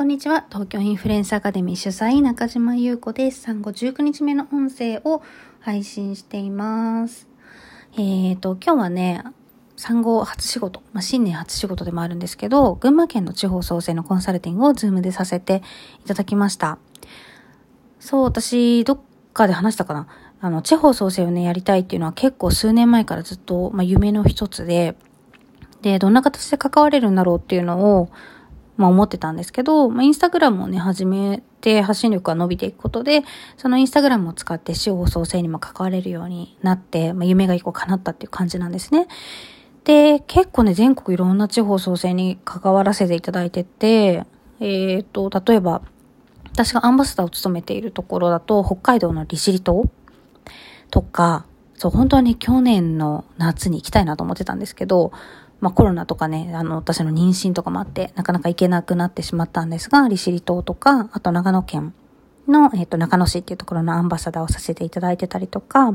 こんにちは。東京インフルエンスアカデミー主催中島優子です。産後19日目の音声を配信しています。えっ、ー、と、今日はね、産後初仕事、まあ、新年初仕事でもあるんですけど、群馬県の地方創生のコンサルティングを Zoom でさせていただきました。そう、私、どっかで話したかなあの、地方創生をね、やりたいっていうのは結構数年前からずっと、まあ、夢の一つで、で、どんな形で関われるんだろうっていうのを、まあ思ってたんですけど、まあインスタグラムをね、始めて発信力が伸びていくことで、そのインスタグラムを使って司法創生にも関われるようになって、まあ夢が一個叶ったっていう感じなんですね。で、結構ね、全国いろんな地方創生に関わらせていただいてて、えっ、ー、と、例えば、私がアンバサダーを務めているところだと、北海道の利尻島とか、そう、本当はね、去年の夏に行きたいなと思ってたんですけど、まあコロナとかね、あの、私の妊娠とかもあって、なかなか行けなくなってしまったんですが、利尻島とか、あと長野県の、えっ、ー、と、中野市っていうところのアンバサダーをさせていただいてたりとか、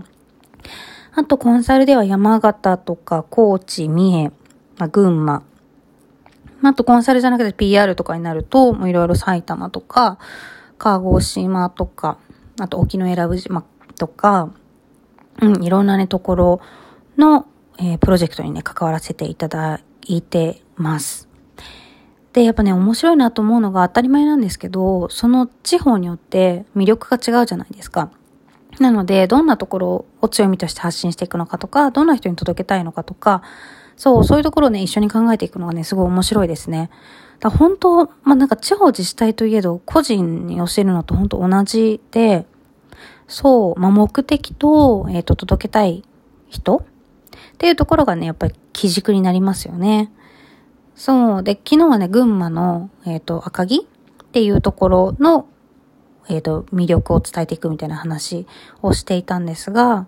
あとコンサルでは山形とか高知、三重、まあ、群馬、あとコンサルじゃなくて PR とかになると、もういろいろ埼玉とか、鹿児島とか、あと沖永良部島とか、うん、いろんなね、ところの、えー、プロジェクトにね、関わらせていただいてます。で、やっぱね、面白いなと思うのが当たり前なんですけど、その地方によって魅力が違うじゃないですか。なので、どんなところを強みとして発信していくのかとか、どんな人に届けたいのかとか、そう、そういうところをね、一緒に考えていくのがね、すごい面白いですね。だ本当、まあ、なんか地方自治体といえど、個人に教えるのと本当同じで、そう、まあ、目的と、えっ、ー、と、届けたい人っていうところがね、やっぱり基軸になりますよね。そう。で、昨日はね、群馬の、えっ、ー、と、赤城っていうところの、えっ、ー、と、魅力を伝えていくみたいな話をしていたんですが、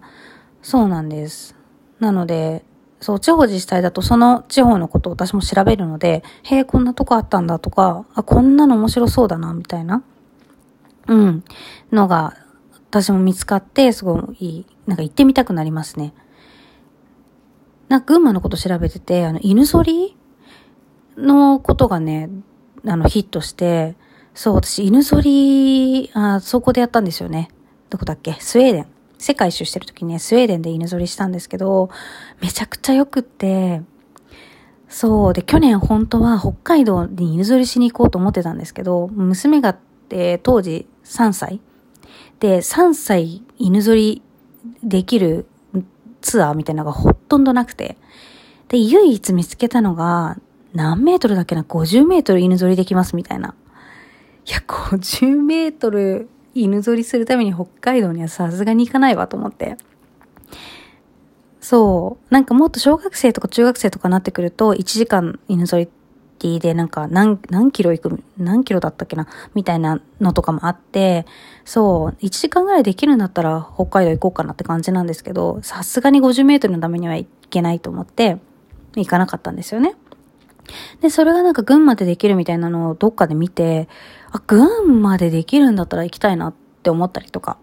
そうなんです。なので、そう、地方自治体だとその地方のことを私も調べるので、へえ、こんなとこあったんだとか、あ、こんなの面白そうだな、みたいな、うん、のが、私も見つかって、すごい、なんか行ってみたくなりますね。なんか群馬のこと調べてて、あの、犬ぞりのことがね、あの、ヒットして、そう、私、犬ぞり、あ、そこでやったんですよね。どこだっけ？スウェーデン。世界一周してる時にね、スウェーデンで犬ぞりしたんですけど、めちゃくちゃ良くって、そう。で、去年本当は北海道に犬ぞりしに行こうと思ってたんですけど、娘が、え当時3歳。で、3歳犬ぞりできるツアーみたいなのがほとんどなくて。で、唯一見つけたのが、何メートルだっけな ?50 メートル犬ぞりできますみたいな。いや、50メートル犬ぞりするために北海道にはさすがに行かないわと思って。そう。なんかもっと小学生とか中学生とかなってくると、1時間犬ぞりでなんか何、何キロ行く、何キロだったっけなみたいなのとかもあって、そう、1時間ぐらいできるんだったら北海道行こうかなって感じなんですけど、さすがに50メートルのためには行けないと思って、行かなかったんですよね。で、それがなんか群馬でできるみたいなのをどっかで見て、あ、群馬でできるんだったら行きたいなってって思ったりとか。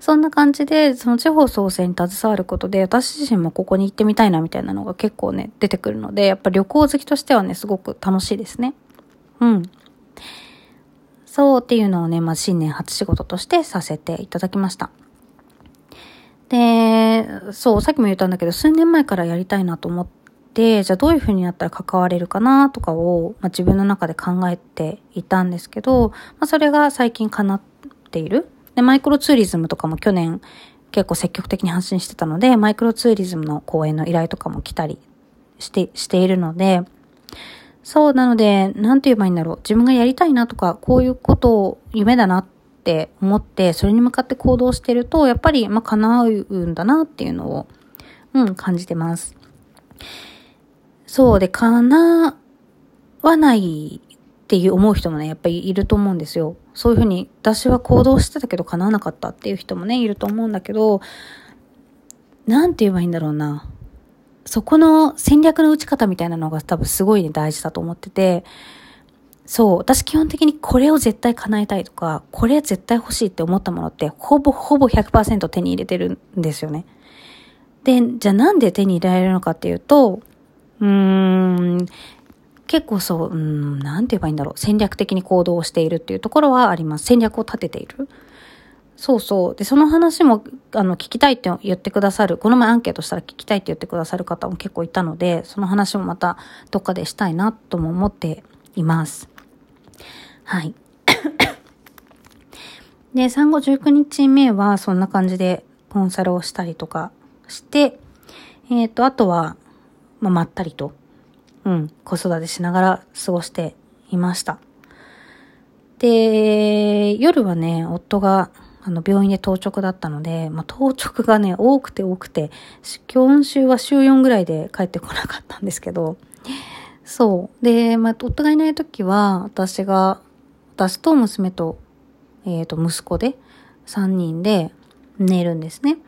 そんな感じで、その地方創生に携わることで、私自身もここに行ってみたいなみたいなのが結構ね、出てくるので、やっぱ旅行好きとしてはね、すごく楽しいですね。うん。そうっていうのをね、まあ、新年初仕事としてさせていただきました。で、そう、さっきも言ったんだけど、数年前からやりたいなと思って、じゃあどういう風になったら関われるかなとかを、まあ、自分の中で考えていたんですけど、まあ、それが最近叶っている。で、マイクロツーリズムとかも去年結構積極的に発信してたので、マイクロツーリズムの講演の依頼とかも来たりして、しているので、そうなので、なんて言えばいいんだろう。自分がやりたいなとか、こういうことを夢だなって思って、それに向かって行動してると、やっぱり、まあ、叶うんだなっていうのを、うん、感じてます。そうで、叶わないっていう思う人もね、やっぱりいると思うんですよ。そういうふうに、私は行動してたけど叶わなかったっていう人もね、いると思うんだけど、なんて言えばいいんだろうな。そこの戦略の打ち方みたいなのが多分すごい、ね、大事だと思ってて、そう、私基本的にこれを絶対叶えたいとか、これ絶対欲しいって思ったものって、ほぼほぼ100%手に入れてるんですよね。で、じゃあなんで手に入れられるのかっていうと、うーん、結構そう、うん、なんて言えばいいんだろう。戦略的に行動をしているっていうところはあります。戦略を立てている。そうそう。で、その話も、あの、聞きたいって言ってくださる、この前アンケートしたら聞きたいって言ってくださる方も結構いたので、その話もまたどっかでしたいなとも思っています。はい。で、産後19日目はそんな感じでコンサルをしたりとかして、えっ、ー、と、あとは、まあ、まったりと、うん、子育てしながら過ごしていました。で、夜はね、夫が、あの、病院で当直だったので、まあ、当直がね、多くて多くて、今週は週4ぐらいで帰ってこなかったんですけど、そう。で、まあ、夫がいない時は、私が、私と娘と、えっ、ー、と、息子で、3人で寝るんですね。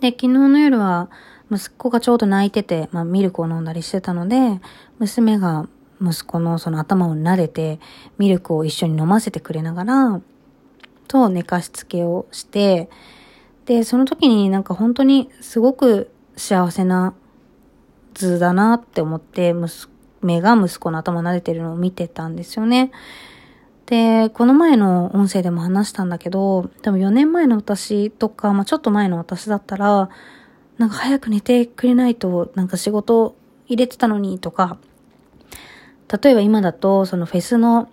で、昨日の夜は、息子がちょうど泣いてて、まあ、ミルクを飲んだりしてたので、娘が息子のその頭を撫でて、ミルクを一緒に飲ませてくれながら、と寝かしつけをして、で、その時になんか本当にすごく幸せな図だなって思って、娘が息子の頭を撫でてるのを見てたんですよね。で、この前の音声でも話したんだけど、多分4年前の私とか、まあちょっと前の私だったら、なんか早く寝てくれないと、なんか仕事入れてたのにとか、例えば今だと、そのフェスの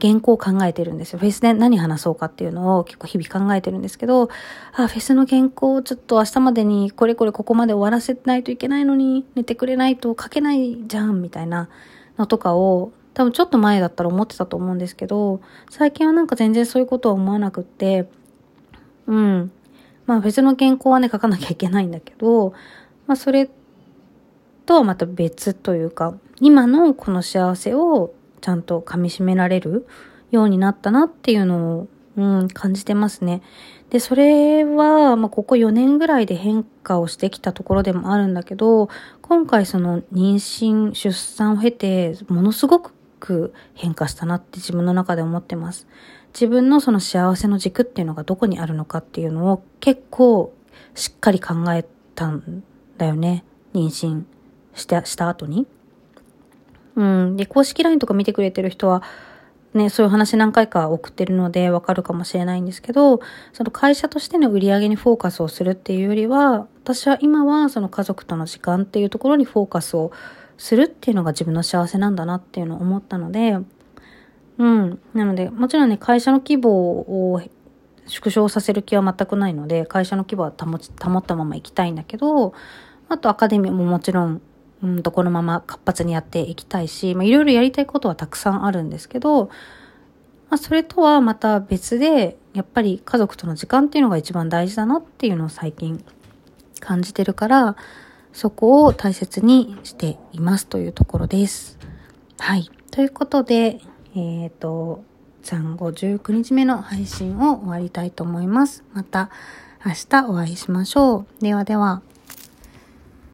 原稿を考えてるんですよ。フェスで何話そうかっていうのを結構日々考えてるんですけど、あ、フェスの原稿をちょっと明日までにこれこれここまで終わらせないといけないのに、寝てくれないと書けないじゃん、みたいなのとかを、多分ちょっと前だったら思ってたと思うんですけど、最近はなんか全然そういうことは思わなくって、うん。まあ別の原稿はね、書かなきゃいけないんだけど、まあそれとはまた別というか、今のこの幸せをちゃんと噛み締められるようになったなっていうのを、うん、感じてますね。で、それは、まあ、ここ4年ぐらいで変化をしてきたところでもあるんだけど、今回その妊娠、出産を経て、ものすごく変化したなって自分の中で思ってます。自分のその幸せの軸っていうのがどこにあるのかっていうのを結構しっかり考えたんだよね。妊娠した、した後に。うん。で、公式 LINE とか見てくれてる人は、ね、そういう話何回か送ってるのでわかるかもしれないんですけど、その会社としての売り上げにフォーカスをするっていうよりは、私は今はその家族との時間っていうところにフォーカスをするっていうのが自分の幸せなんだなっていうのを思ったので、うん。なので、もちろんね、会社の規模を縮小させる気は全くないので、会社の規模は保ち、保ったまま行きたいんだけど、あとアカデミーももちろん、うんとこのまま活発にやっていきたいし、まいろいろやりたいことはたくさんあるんですけど、まあそれとはまた別で、やっぱり家族との時間っていうのが一番大事だなっていうのを最近感じてるから、そこを大切にしていますというところです。はい。ということで、えっ、ー、と、産後19日目の配信を終わりたいと思います。また明日お会いしましょう。ではでは。